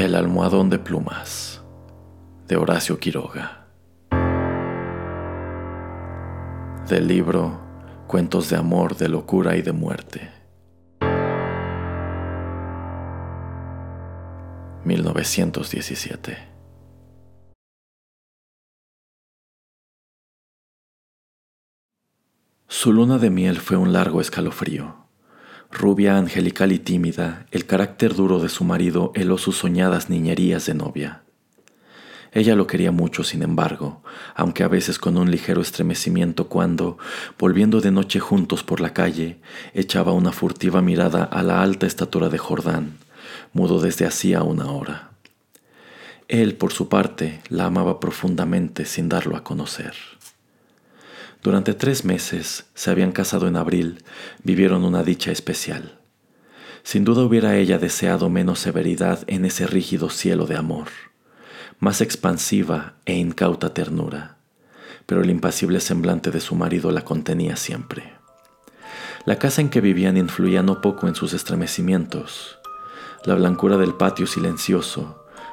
El almohadón de plumas de Horacio Quiroga. Del libro Cuentos de amor, de locura y de muerte. 1917. Su luna de miel fue un largo escalofrío. Rubia, angelical y tímida, el carácter duro de su marido heló sus soñadas niñerías de novia. Ella lo quería mucho, sin embargo, aunque a veces con un ligero estremecimiento cuando, volviendo de noche juntos por la calle, echaba una furtiva mirada a la alta estatura de Jordán, mudo desde hacía una hora. Él, por su parte, la amaba profundamente sin darlo a conocer. Durante tres meses se habían casado en abril, vivieron una dicha especial. Sin duda hubiera ella deseado menos severidad en ese rígido cielo de amor, más expansiva e incauta ternura, pero el impasible semblante de su marido la contenía siempre. La casa en que vivían influía no poco en sus estremecimientos. La blancura del patio silencioso,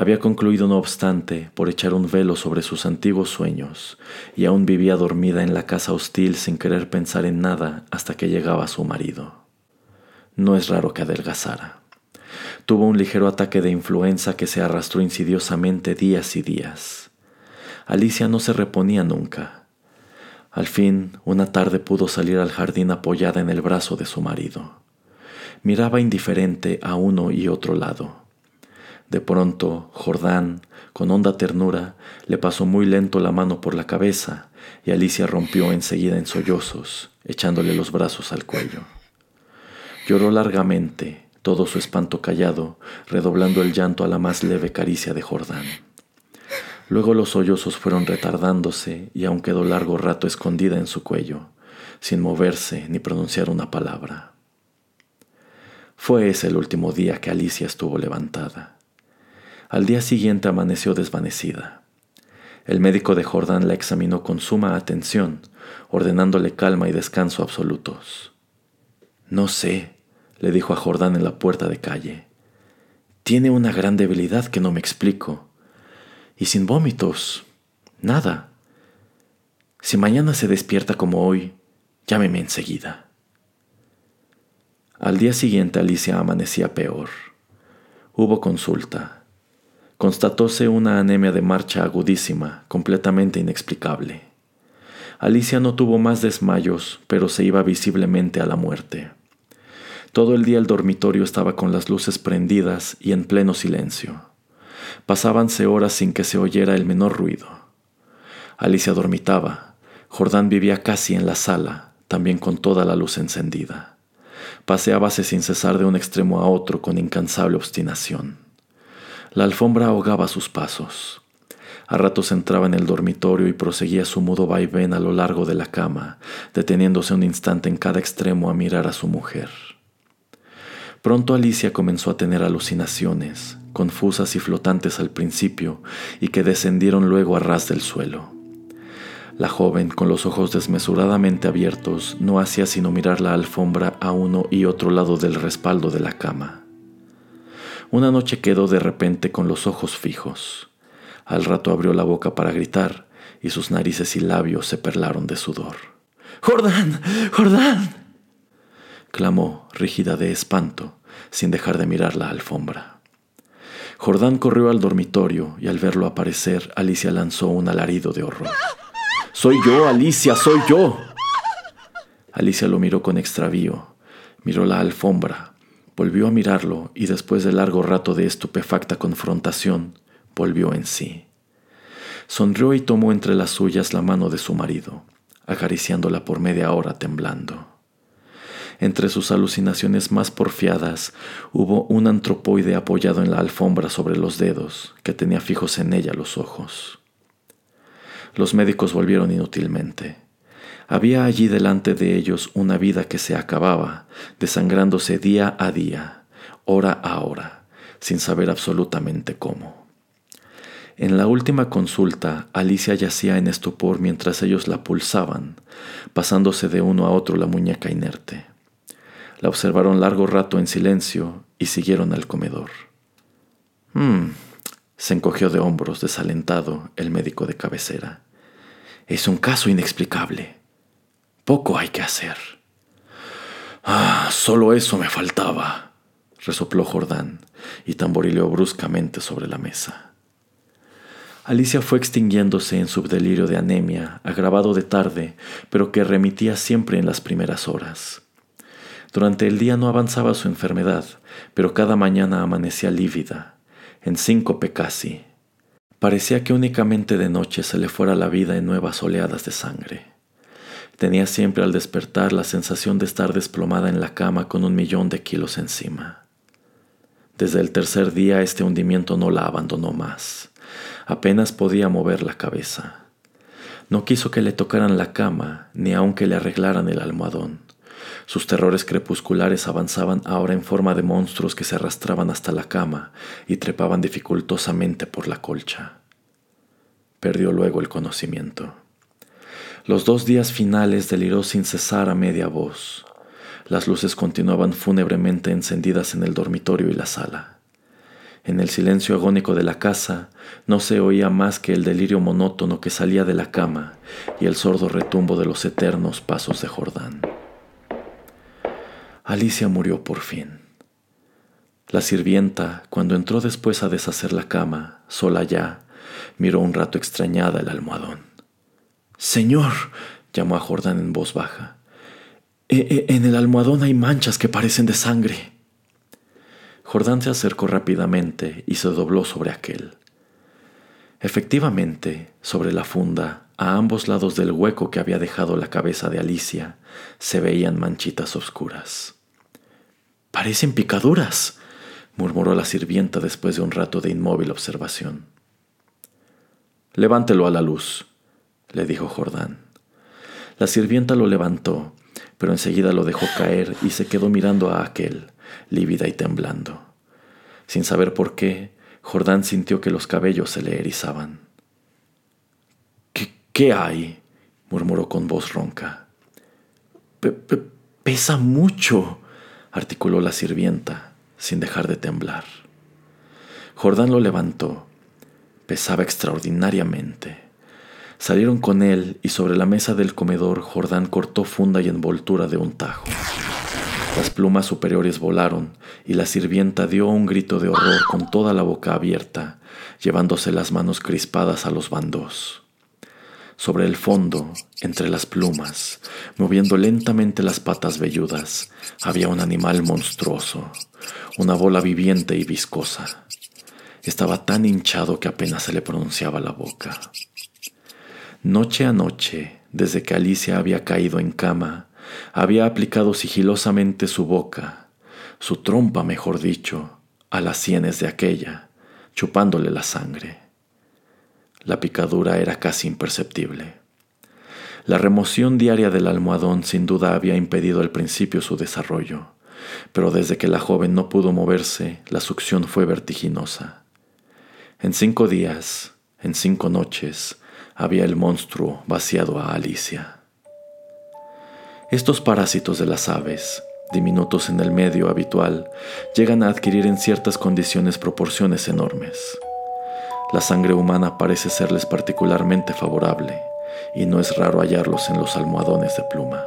Había concluido, no obstante, por echar un velo sobre sus antiguos sueños, y aún vivía dormida en la casa hostil sin querer pensar en nada hasta que llegaba su marido. No es raro que adelgazara. Tuvo un ligero ataque de influenza que se arrastró insidiosamente días y días. Alicia no se reponía nunca. Al fin, una tarde pudo salir al jardín apoyada en el brazo de su marido. Miraba indiferente a uno y otro lado de pronto, Jordán, con honda ternura, le pasó muy lento la mano por la cabeza y Alicia rompió enseguida en sollozos, echándole los brazos al cuello. Lloró largamente, todo su espanto callado, redoblando el llanto a la más leve caricia de Jordán. Luego los sollozos fueron retardándose y aún quedó largo rato escondida en su cuello, sin moverse ni pronunciar una palabra. Fue ese el último día que Alicia estuvo levantada. Al día siguiente amaneció desvanecida. El médico de Jordán la examinó con suma atención, ordenándole calma y descanso absolutos. No sé, le dijo a Jordán en la puerta de calle. Tiene una gran debilidad que no me explico. Y sin vómitos, nada. Si mañana se despierta como hoy, llámeme enseguida. Al día siguiente Alicia amanecía peor. Hubo consulta constatóse una anemia de marcha agudísima, completamente inexplicable. Alicia no tuvo más desmayos, pero se iba visiblemente a la muerte. Todo el día el dormitorio estaba con las luces prendidas y en pleno silencio. Pasábanse horas sin que se oyera el menor ruido. Alicia dormitaba. Jordán vivía casi en la sala, también con toda la luz encendida. Paseábase sin cesar de un extremo a otro con incansable obstinación. La alfombra ahogaba sus pasos. A ratos entraba en el dormitorio y proseguía su mudo vaivén a lo largo de la cama, deteniéndose un instante en cada extremo a mirar a su mujer. Pronto Alicia comenzó a tener alucinaciones, confusas y flotantes al principio, y que descendieron luego a ras del suelo. La joven, con los ojos desmesuradamente abiertos, no hacía sino mirar la alfombra a uno y otro lado del respaldo de la cama. Una noche quedó de repente con los ojos fijos. Al rato abrió la boca para gritar y sus narices y labios se perlaron de sudor. ¡Jordán! ¡Jordán! clamó, rígida de espanto, sin dejar de mirar la alfombra. Jordán corrió al dormitorio y al verlo aparecer, Alicia lanzó un alarido de horror. Soy yo, Alicia, soy yo. Alicia lo miró con extravío, miró la alfombra, volvió a mirarlo y después de largo rato de estupefacta confrontación, volvió en sí. Sonrió y tomó entre las suyas la mano de su marido, acariciándola por media hora temblando. Entre sus alucinaciones más porfiadas hubo un antropoide apoyado en la alfombra sobre los dedos, que tenía fijos en ella los ojos. Los médicos volvieron inútilmente. Había allí delante de ellos una vida que se acababa, desangrándose día a día, hora a hora, sin saber absolutamente cómo. En la última consulta, Alicia yacía en estupor mientras ellos la pulsaban, pasándose de uno a otro la muñeca inerte. La observaron largo rato en silencio y siguieron al comedor. Hmm, se encogió de hombros, desalentado, el médico de cabecera. Es un caso inexplicable. Poco hay que hacer. Ah, solo eso me faltaba, resopló Jordán y tamborileó bruscamente sobre la mesa. Alicia fue extinguiéndose en su delirio de anemia, agravado de tarde, pero que remitía siempre en las primeras horas. Durante el día no avanzaba su enfermedad, pero cada mañana amanecía lívida, en síncope casi. Parecía que únicamente de noche se le fuera la vida en nuevas oleadas de sangre. Tenía siempre al despertar la sensación de estar desplomada en la cama con un millón de kilos encima. Desde el tercer día este hundimiento no la abandonó más. Apenas podía mover la cabeza. No quiso que le tocaran la cama, ni aun que le arreglaran el almohadón. Sus terrores crepusculares avanzaban ahora en forma de monstruos que se arrastraban hasta la cama y trepaban dificultosamente por la colcha. Perdió luego el conocimiento. Los dos días finales deliró sin cesar a media voz. Las luces continuaban fúnebremente encendidas en el dormitorio y la sala. En el silencio agónico de la casa no se oía más que el delirio monótono que salía de la cama y el sordo retumbo de los eternos pasos de Jordán. Alicia murió por fin. La sirvienta, cuando entró después a deshacer la cama, sola ya, miró un rato extrañada el almohadón. Señor, llamó a Jordán en voz baja, e, e, en el almohadón hay manchas que parecen de sangre. Jordán se acercó rápidamente y se dobló sobre aquel. Efectivamente, sobre la funda, a ambos lados del hueco que había dejado la cabeza de Alicia, se veían manchitas oscuras. Parecen picaduras, murmuró la sirvienta después de un rato de inmóvil observación. Levántelo a la luz, le dijo Jordán. La sirvienta lo levantó, pero enseguida lo dejó caer y se quedó mirando a aquel, lívida y temblando. Sin saber por qué, Jordán sintió que los cabellos se le erizaban. ¿Qué, qué hay? murmuró con voz ronca. pesa mucho, articuló la sirvienta, sin dejar de temblar. Jordán lo levantó. Pesaba extraordinariamente. Salieron con él y sobre la mesa del comedor Jordán cortó funda y envoltura de un tajo. Las plumas superiores volaron y la sirvienta dio un grito de horror con toda la boca abierta, llevándose las manos crispadas a los bandos. Sobre el fondo, entre las plumas, moviendo lentamente las patas velludas, había un animal monstruoso, una bola viviente y viscosa. Estaba tan hinchado que apenas se le pronunciaba la boca. Noche a noche, desde que Alicia había caído en cama, había aplicado sigilosamente su boca, su trompa mejor dicho, a las sienes de aquella, chupándole la sangre. La picadura era casi imperceptible. La remoción diaria del almohadón sin duda había impedido al principio su desarrollo, pero desde que la joven no pudo moverse, la succión fue vertiginosa. En cinco días, en cinco noches, había el monstruo vaciado a Alicia. Estos parásitos de las aves, diminutos en el medio habitual, llegan a adquirir en ciertas condiciones proporciones enormes. La sangre humana parece serles particularmente favorable, y no es raro hallarlos en los almohadones de pluma.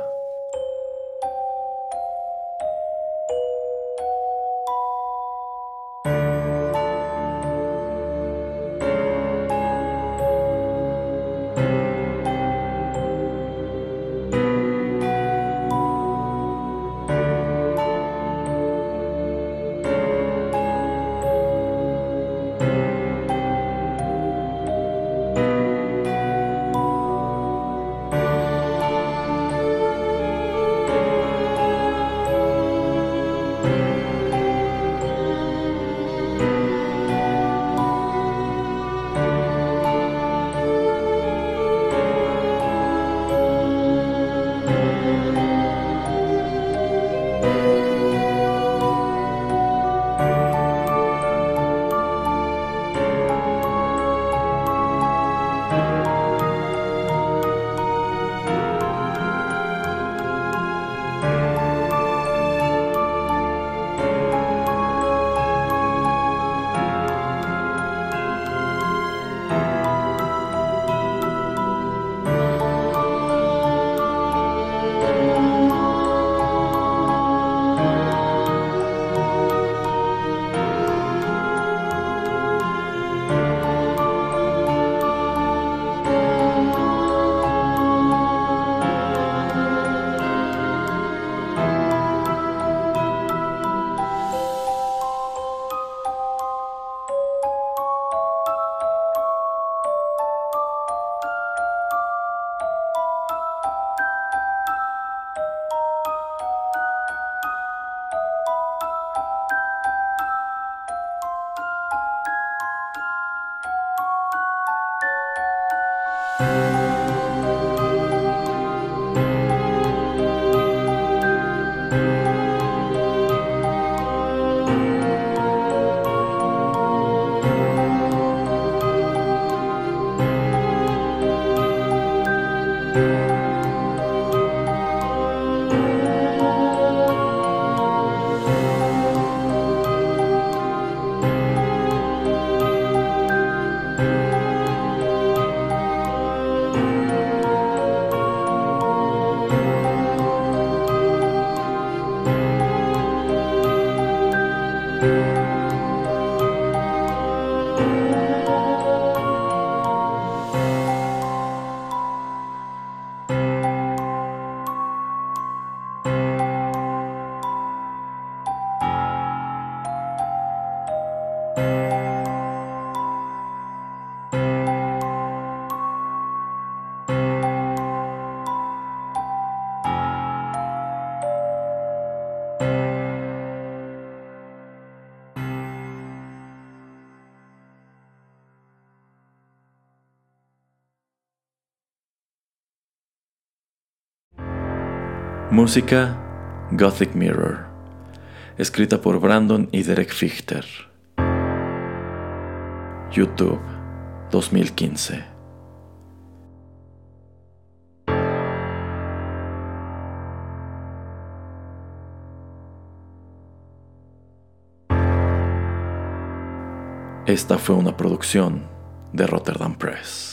Música Gothic Mirror, escrita por Brandon y Derek Fichter. YouTube 2015. Esta fue una producción de Rotterdam Press.